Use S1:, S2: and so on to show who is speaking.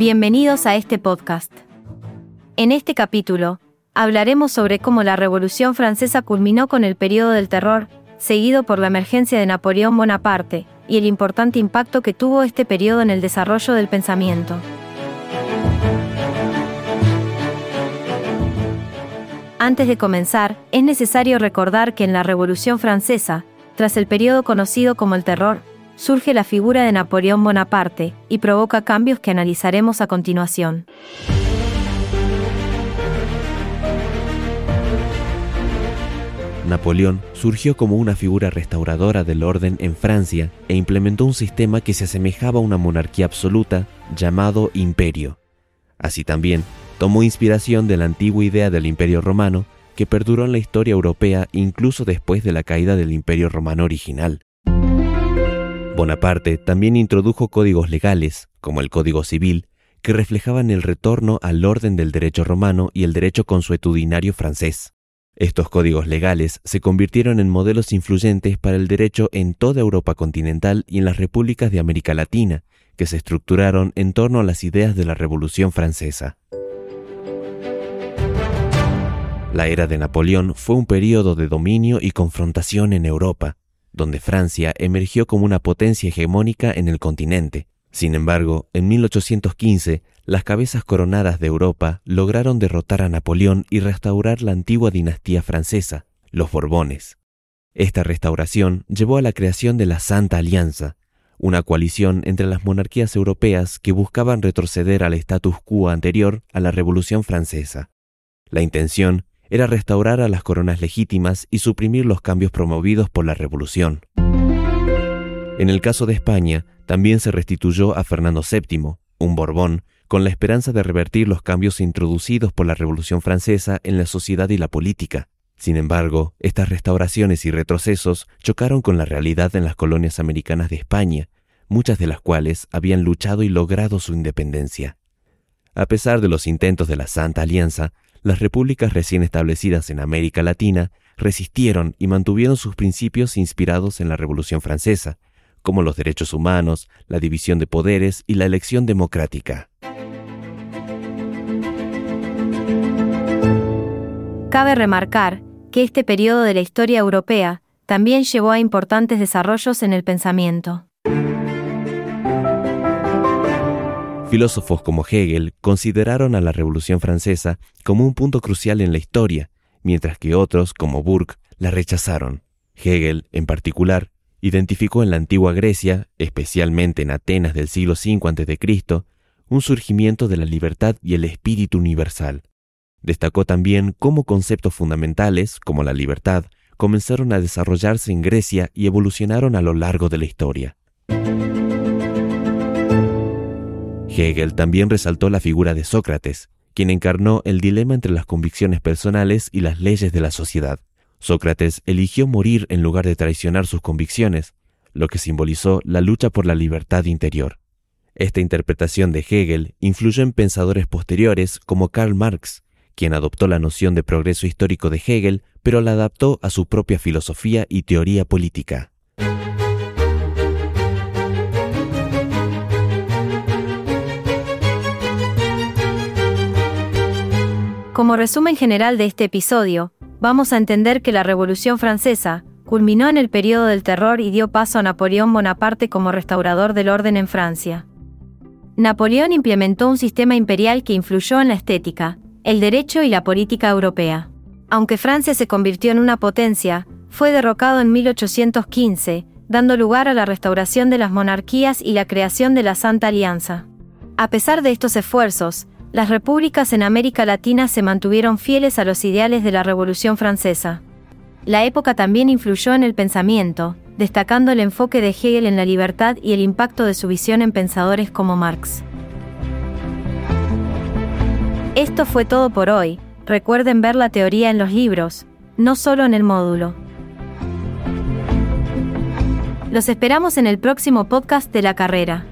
S1: Bienvenidos a este podcast. En este capítulo, hablaremos sobre cómo la Revolución Francesa culminó con el periodo del terror, seguido por la emergencia de Napoleón Bonaparte, y el importante impacto que tuvo este periodo en el desarrollo del pensamiento. Antes de comenzar, es necesario recordar que en la Revolución Francesa, tras el periodo conocido como el terror, surge la figura de Napoleón Bonaparte y provoca cambios que analizaremos a continuación.
S2: Napoleón surgió como una figura restauradora del orden en Francia e implementó un sistema que se asemejaba a una monarquía absoluta llamado imperio. Así también, tomó inspiración de la antigua idea del imperio romano que perduró en la historia europea incluso después de la caída del imperio romano original. Bonaparte también introdujo códigos legales, como el Código Civil, que reflejaban el retorno al orden del derecho romano y el derecho consuetudinario francés. Estos códigos legales se convirtieron en modelos influyentes para el derecho en toda Europa continental y en las repúblicas de América Latina, que se estructuraron en torno a las ideas de la Revolución Francesa. La era de Napoleón fue un periodo de dominio y confrontación en Europa, donde Francia emergió como una potencia hegemónica en el continente. Sin embargo, en 1815, las cabezas coronadas de Europa lograron derrotar a Napoleón y restaurar la antigua dinastía francesa, los Borbones. Esta restauración llevó a la creación de la Santa Alianza, una coalición entre las monarquías europeas que buscaban retroceder al status quo anterior a la Revolución Francesa. La intención era restaurar a las coronas legítimas y suprimir los cambios promovidos por la Revolución. En el caso de España, también se restituyó a Fernando VII, un Borbón, con la esperanza de revertir los cambios introducidos por la Revolución Francesa en la sociedad y la política. Sin embargo, estas restauraciones y retrocesos chocaron con la realidad en las colonias americanas de España, muchas de las cuales habían luchado y logrado su independencia. A pesar de los intentos de la Santa Alianza, las repúblicas recién establecidas en América Latina resistieron y mantuvieron sus principios inspirados en la Revolución Francesa, como los derechos humanos, la división de poderes y la elección democrática.
S1: Cabe remarcar que este periodo de la historia europea también llevó a importantes desarrollos en el pensamiento.
S2: Filósofos como Hegel consideraron a la Revolución Francesa como un punto crucial en la historia, mientras que otros, como Burke, la rechazaron. Hegel, en particular, identificó en la antigua Grecia, especialmente en Atenas del siglo V a.C., un surgimiento de la libertad y el espíritu universal. Destacó también cómo conceptos fundamentales, como la libertad, comenzaron a desarrollarse en Grecia y evolucionaron a lo largo de la historia. Hegel también resaltó la figura de Sócrates, quien encarnó el dilema entre las convicciones personales y las leyes de la sociedad. Sócrates eligió morir en lugar de traicionar sus convicciones, lo que simbolizó la lucha por la libertad interior. Esta interpretación de Hegel influyó en pensadores posteriores como Karl Marx, quien adoptó la noción de progreso histórico de Hegel, pero la adaptó a su propia filosofía y teoría política.
S1: Como resumen general de este episodio, vamos a entender que la Revolución Francesa culminó en el periodo del terror y dio paso a Napoleón Bonaparte como restaurador del orden en Francia. Napoleón implementó un sistema imperial que influyó en la estética, el derecho y la política europea. Aunque Francia se convirtió en una potencia, fue derrocado en 1815, dando lugar a la restauración de las monarquías y la creación de la Santa Alianza. A pesar de estos esfuerzos, las repúblicas en América Latina se mantuvieron fieles a los ideales de la Revolución Francesa. La época también influyó en el pensamiento, destacando el enfoque de Hegel en la libertad y el impacto de su visión en pensadores como Marx. Esto fue todo por hoy. Recuerden ver la teoría en los libros, no solo en el módulo. Los esperamos en el próximo podcast de la carrera.